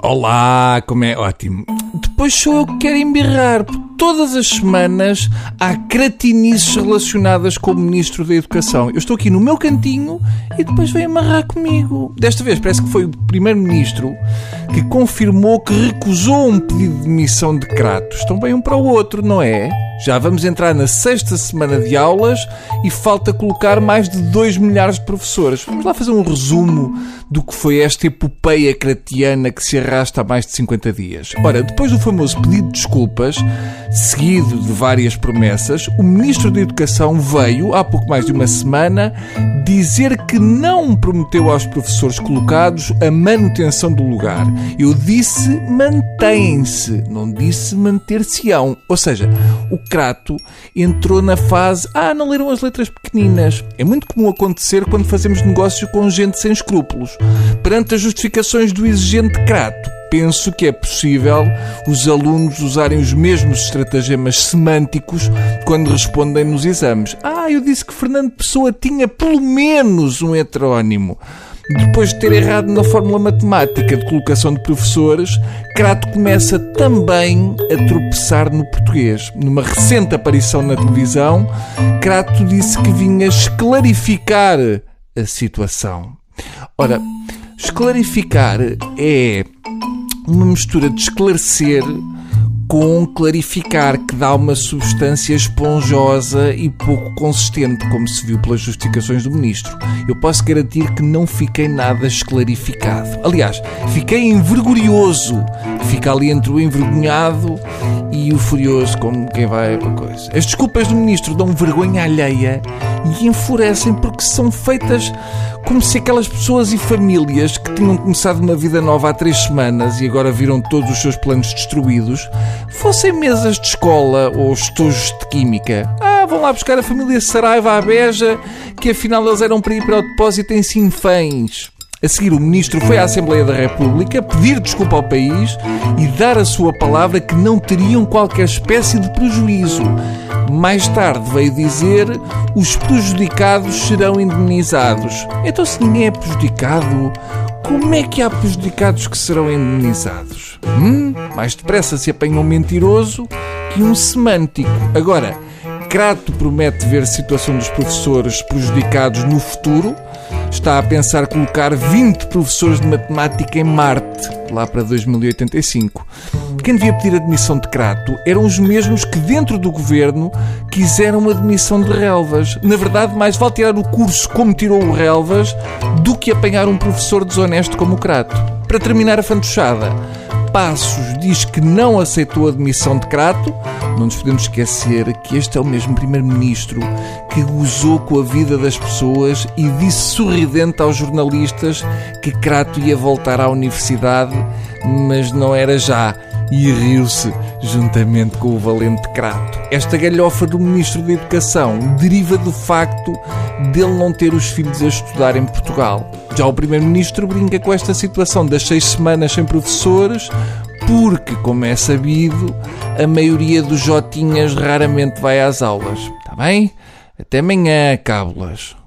Olá, como é? Ótimo. Depois sou eu que quero embirrar. Todas as semanas há cratinices relacionadas com o Ministro da Educação. Eu estou aqui no meu cantinho e depois vem amarrar comigo. Desta vez parece que foi o Primeiro-Ministro que confirmou que recusou um pedido de demissão de Kratos. Estão bem um para o outro, não é? Já vamos entrar na sexta semana de aulas e falta colocar mais de 2 milhares de professores. Vamos lá fazer um resumo do que foi esta epopeia cratiana que se arrasta há mais de 50 dias. Ora, depois do famoso pedido de desculpas, seguido de várias promessas, o Ministro da Educação veio, há pouco mais de uma semana, dizer que não prometeu aos professores colocados a manutenção do lugar. Eu disse mantém-se, não disse manter-se-ão. Ou seja, o Crato entrou na fase ah, não leram as letras pequeninas. É muito comum acontecer quando fazemos negócio com gente sem escrúpulos. Perante as justificações do exigente Crato, penso que é possível os alunos usarem os mesmos estratagemas semânticos quando respondem nos exames. Ah, eu disse que Fernando Pessoa tinha pelo menos um heterónimo. Depois de ter errado na fórmula matemática de colocação de professores, Crato começa também a tropeçar no português. Numa recente aparição na televisão, Crato disse que vinha esclarificar a situação. Ora, esclarificar é uma mistura de esclarecer com clarificar, que dá uma substância esponjosa e pouco consistente, como se viu pelas justificações do ministro. Eu posso garantir que não fiquei nada esclarificado. Aliás, fiquei envergonhoso. Fica ali entre o envergonhado e o furioso, como quem vai para coisa. As desculpas do ministro dão vergonha alheia e enfurecem porque são feitas como se aquelas pessoas e famílias que tinham começado uma vida nova há três semanas e agora viram todos os seus planos destruídos fossem mesas de escola ou estojos de química. Ah, vão lá buscar a família Saraiva à Beja, que afinal eles eram para ir para o depósito em Sinfãs. A seguir, o ministro foi à Assembleia da República pedir desculpa ao país e dar a sua palavra que não teriam qualquer espécie de prejuízo. Mais tarde veio dizer os prejudicados serão indemnizados. Então, se ninguém é prejudicado, como é que há prejudicados que serão indemnizados? Hum? Mais depressa se apanha um mentiroso que um semântico. Agora, Crato promete ver a situação dos professores prejudicados no futuro está a pensar colocar 20 professores de matemática em Marte, lá para 2085. Quem devia pedir a demissão de Crato eram os mesmos que, dentro do governo, quiseram a demissão de Relvas. Na verdade, mais vale tirar o curso como tirou o Relvas do que apanhar um professor desonesto como o Crato. Para terminar a fantochada, Passos diz que não aceitou a demissão de Crato. Não nos podemos esquecer que este é o mesmo Primeiro-Ministro que gozou com a vida das pessoas e disse sorridente aos jornalistas que Crato ia voltar à universidade, mas não era já e riu-se juntamente com o valente Crato. Esta galhofa do Ministro da Educação deriva do facto dele não ter os filhos a estudar em Portugal. Já o Primeiro-Ministro brinca com esta situação das seis semanas sem professores, porque, como é sabido, a maioria dos Jotinhas raramente vai às aulas. Está bem? Até amanhã, cábulas.